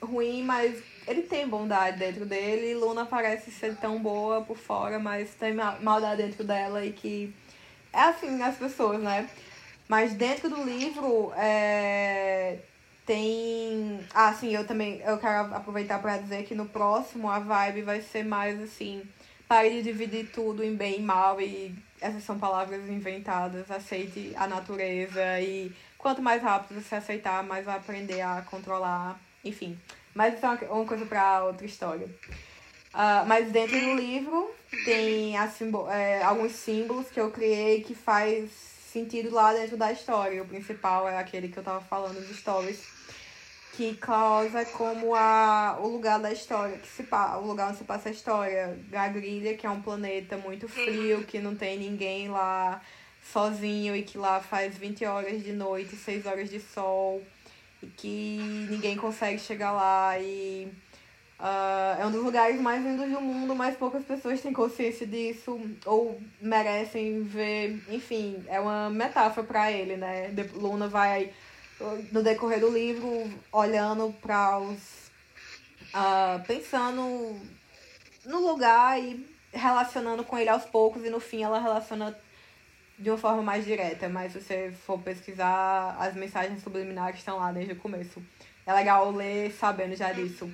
ruim, mas ele tem bondade dentro dele. E Luna parece ser tão boa por fora, mas tem maldade dentro dela e que é assim as pessoas, né? Mas dentro do livro é, tem. Ah, sim, eu também eu quero aproveitar para dizer que no próximo a vibe vai ser mais assim. Pare de dividir tudo em bem e mal e essas são palavras inventadas. Aceite a natureza e quanto mais rápido você aceitar, mais vai aprender a controlar. Enfim, mas isso é uma, uma coisa para outra história. Uh, mas dentro do livro tem é, alguns símbolos que eu criei que faz sentido lá dentro da história. O principal é aquele que eu tava falando dos stories. Que Klaus é como a, o lugar da história, que se o lugar onde se passa a história. Gagrilha, que é um planeta muito frio, que não tem ninguém lá, sozinho e que lá faz 20 horas de noite, 6 horas de sol que ninguém consegue chegar lá e uh, é um dos lugares mais lindos do mundo, mas poucas pessoas têm consciência disso ou merecem ver, enfim, é uma metáfora para ele, né? Luna vai no decorrer do livro olhando para os uh, pensando no lugar e relacionando com ele aos poucos e no fim ela relaciona de uma forma mais direta, mas se você for pesquisar, as mensagens subliminares estão lá desde o começo. É legal ler sabendo já disso.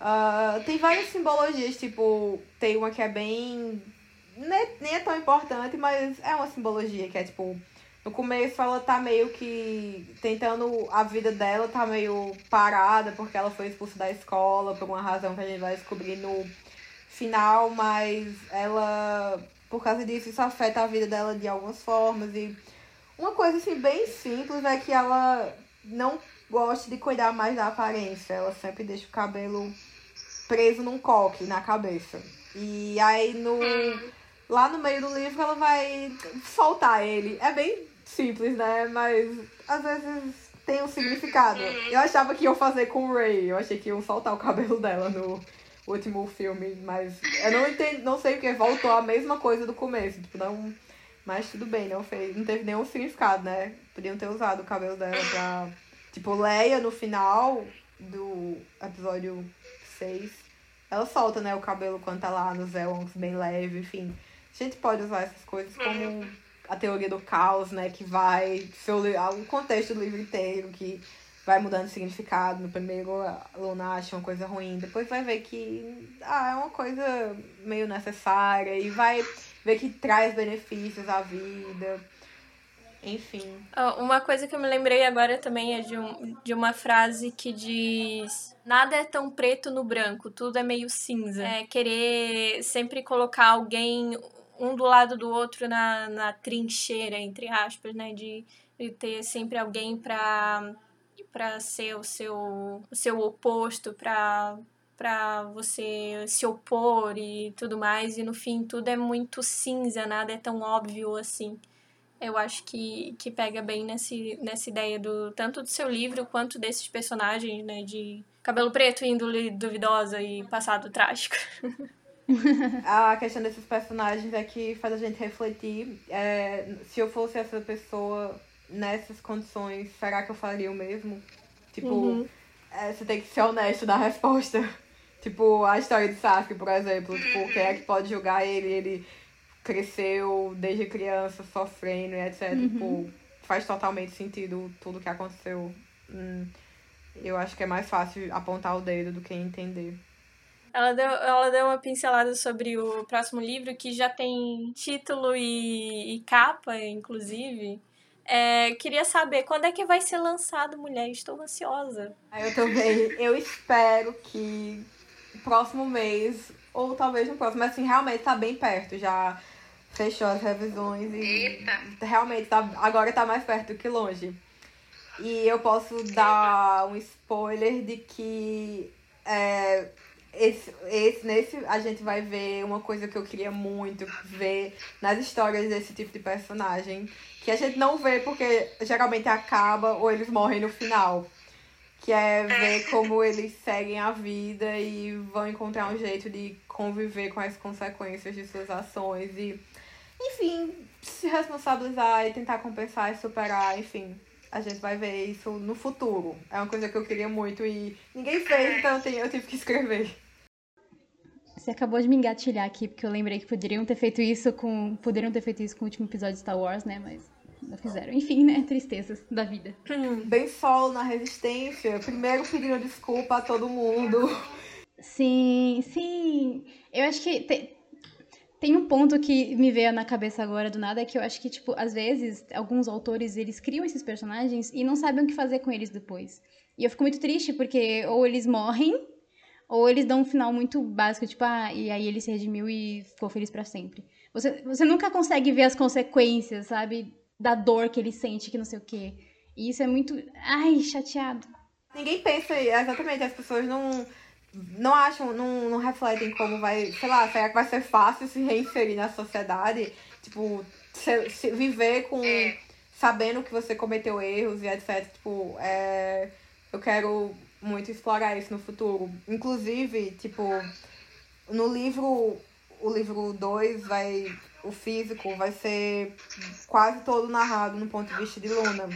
Uh, tem várias simbologias, tipo, tem uma que é bem. Nem é tão importante, mas é uma simbologia que é tipo. No começo ela tá meio que tentando. A vida dela tá meio parada porque ela foi expulsa da escola por uma razão que a gente vai descobrir no final, mas ela por causa disso, isso afeta a vida dela de algumas formas. E uma coisa assim bem simples é que ela não gosta de cuidar mais da aparência. Ela sempre deixa o cabelo preso num coque na cabeça. E aí no lá no meio do livro ela vai soltar ele. É bem simples, né? Mas às vezes tem um significado. Eu achava que iam fazer com o Ray. Eu achei que iam soltar o cabelo dela no último filme, mas eu não entendo, não sei porque voltou a mesma coisa do começo, tipo, não, mas tudo bem, não fez, não teve nenhum significado, né? Podiam ter usado o cabelo dela pra, tipo, Leia no final do episódio 6, ela solta, né, o cabelo quando tá lá nos Elons bem leve, enfim. A gente pode usar essas coisas como a teoria do caos, né, que vai o contexto do livro inteiro, que vai mudando de significado. No primeiro, Luna acha uma coisa ruim, depois vai ver que ah, é uma coisa meio necessária e vai ver que traz benefícios à vida. Enfim. Uma coisa que eu me lembrei agora também é de, um, de uma frase que diz: Nada é tão preto no branco, tudo é meio cinza. É querer sempre colocar alguém um do lado do outro na, na trincheira, entre aspas, né? De, de ter sempre alguém para para ser o seu, o seu oposto, para para você se opor e tudo mais, e no fim tudo é muito cinza, nada é tão óbvio assim. Eu acho que, que pega bem nesse, nessa ideia do tanto do seu livro quanto desses personagens, né, de cabelo preto, índole duvidosa e passado trágico. a questão desses personagens é que faz a gente refletir. É, se eu fosse essa pessoa nessas condições, será que eu faria o mesmo? Tipo, uhum. é, você tem que ser honesto na resposta. tipo, a história de Sasuke, por exemplo. Tipo, quem é que pode julgar ele? Ele cresceu desde criança sofrendo e etc. Uhum. Tipo, faz totalmente sentido tudo que aconteceu. Hum, eu acho que é mais fácil apontar o dedo do que entender. Ela deu, ela deu uma pincelada sobre o próximo livro, que já tem título e, e capa, inclusive. É, queria saber quando é que vai ser lançado Mulher. Estou ansiosa. Eu também. Eu espero que próximo mês, ou talvez no próximo, mas assim, realmente tá bem perto. Já fechou as revisões e Eita. realmente tá, agora tá mais perto do que longe. E eu posso dar um spoiler de que é, esse, esse, nesse a gente vai ver uma coisa que eu queria muito ver nas histórias desse tipo de personagem, que a gente não vê porque geralmente acaba ou eles morrem no final. Que é ver como eles seguem a vida e vão encontrar um jeito de conviver com as consequências de suas ações e, enfim, se responsabilizar e tentar compensar e superar, enfim. A gente vai ver isso no futuro. É uma coisa que eu queria muito e ninguém fez, então eu tive que escrever. Você acabou de me engatilhar aqui, porque eu lembrei que poderiam ter feito isso com. Poderiam ter feito isso com o último episódio de Star Wars, né? Mas fizeram. Enfim, né? Tristezas da vida. Bem solo na resistência. Primeiro pedindo desculpa a todo mundo. Sim, sim. Eu acho que tem, tem um ponto que me veio na cabeça agora do nada, é que eu acho que, tipo, às vezes, alguns autores, eles criam esses personagens e não sabem o que fazer com eles depois. E eu fico muito triste, porque ou eles morrem ou eles dão um final muito básico, tipo, ah, e aí ele se redimiu e ficou feliz para sempre. Você, você nunca consegue ver as consequências, sabe? Da dor que ele sente, que não sei o quê. E isso é muito. Ai, chateado. Ninguém pensa, exatamente, as pessoas não. Não acham, não, não refletem como vai, sei lá, será que vai ser fácil se reinserir na sociedade? Tipo, se, se viver com. sabendo que você cometeu erros e etc. Tipo, é, eu quero muito explorar isso no futuro. Inclusive, tipo, no livro. O livro 2 vai. O físico vai ser quase todo narrado no ponto de vista de Luna.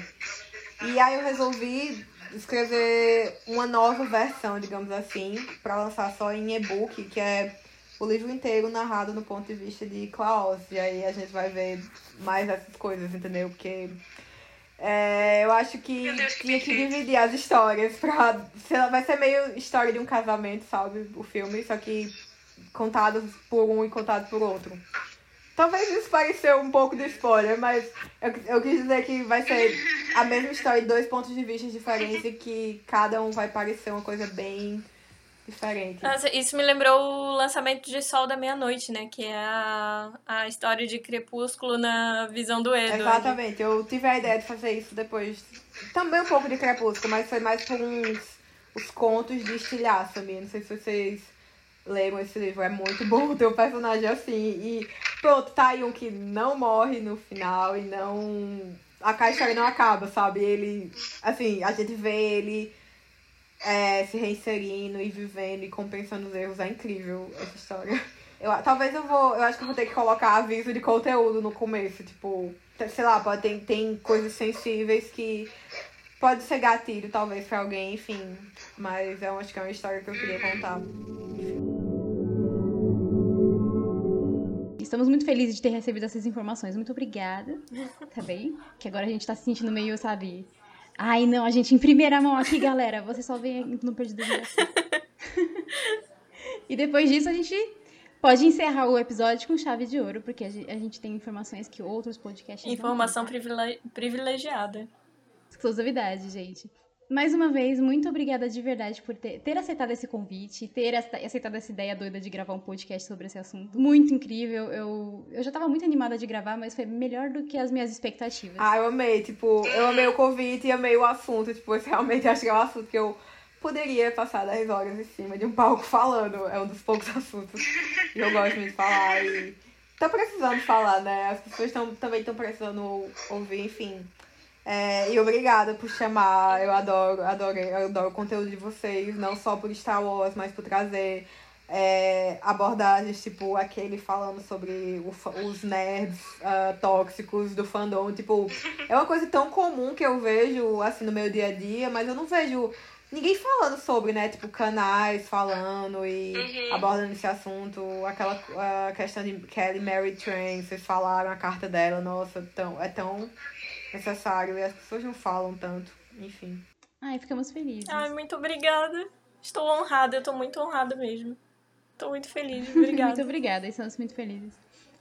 E aí eu resolvi escrever uma nova versão, digamos assim, para lançar só em e-book, que é o livro inteiro narrado no ponto de vista de Klaus. E aí a gente vai ver mais essas coisas, entendeu? Porque é, eu acho que Deus, tinha que, que dividir as histórias pra. Vai ser meio história de um casamento, sabe? O filme, só que contado por um e contado por outro. Talvez isso pareceu um pouco de spoiler, mas eu, eu quis dizer que vai ser a mesma história de dois pontos de vista diferentes e que cada um vai parecer uma coisa bem diferente. Nossa, isso me lembrou o lançamento de Sol da Meia-Noite, né? Que é a, a história de Crepúsculo na visão do Edward. Exatamente. Eu tive a ideia de fazer isso depois. Também um pouco de Crepúsculo, mas foi mais por uns os contos de estilhaço, também. Não sei se vocês leiam esse livro, é muito bom ter um personagem assim. E pronto, tá aí um que não morre no final e não. A história não acaba, sabe? Ele. Assim, a gente vê ele é, se reinserindo e vivendo e compensando os erros. É incrível essa história. Eu, talvez eu vou. Eu acho que eu vou ter que colocar aviso de conteúdo no começo. Tipo, sei lá, pode, tem, tem coisas sensíveis que pode ser gatilho, talvez, pra alguém, enfim. Mas eu acho que é uma história que eu queria contar. Estamos muito felizes de ter recebido essas informações. Muito obrigada. Tá bem? Que agora a gente tá se sentindo meio, sabe? Ai, não, a gente em primeira mão aqui, galera. Você só vem no Perdido E depois disso a gente pode encerrar o episódio com chave de ouro, porque a gente tem informações que outros podcasts Informação privilegiada. Exclusividade, gente. Mais uma vez, muito obrigada de verdade por ter, ter aceitado esse convite, ter aceitado essa ideia doida de gravar um podcast sobre esse assunto. Muito incrível. Eu, eu já tava muito animada de gravar, mas foi melhor do que as minhas expectativas. Ah, eu amei. Tipo, eu amei o convite e amei o assunto. Tipo, eu realmente acho que é um assunto que eu poderia passar 10 horas em cima de um palco falando. É um dos poucos assuntos que eu gosto muito de falar. E tô precisando falar, né? As pessoas tão, também estão precisando ouvir, enfim. É, e obrigada por chamar. Eu adoro, adoro, adoro o conteúdo de vocês, não só por Star Wars, mas por trazer é, abordagens, tipo aquele falando sobre o, os nerds uh, tóxicos do fandom. Tipo, é uma coisa tão comum que eu vejo assim no meu dia a dia, mas eu não vejo ninguém falando sobre, né? Tipo, canais falando e uhum. abordando esse assunto. Aquela uh, questão de Kelly Mary Train, vocês falaram a carta dela, nossa, tão, é tão necessário e as pessoas não falam tanto. Enfim. Ai, ficamos felizes. Ai, muito obrigada. Estou honrada, eu estou muito honrada mesmo. Estou muito feliz, obrigada. muito obrigada, estamos muito felizes.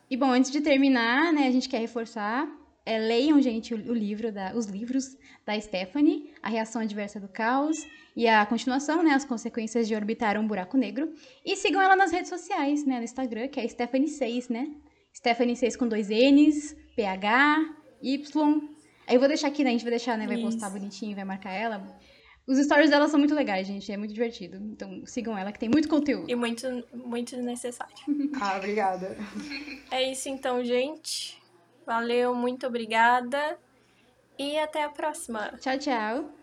E bom, antes de terminar, né, a gente quer reforçar é, leiam, gente, o, livro da, os livros da Stephanie, A Reação Adversa do Caos e a continuação, né, As Consequências de Orbitar um Buraco Negro. E sigam ela nas redes sociais, né, no Instagram, que é Stephanie 6, né? Stephanie 6 com dois N's, PH, Y, Aí eu vou deixar aqui, né? A gente vai deixar, né? Vai Isso. postar bonitinho, vai marcar ela. Os stories dela são muito legais, gente. É muito divertido. Então sigam ela, que tem muito conteúdo. E muito, muito necessário. ah, obrigada. É isso então, gente. Valeu, muito obrigada. E até a próxima. Tchau, tchau.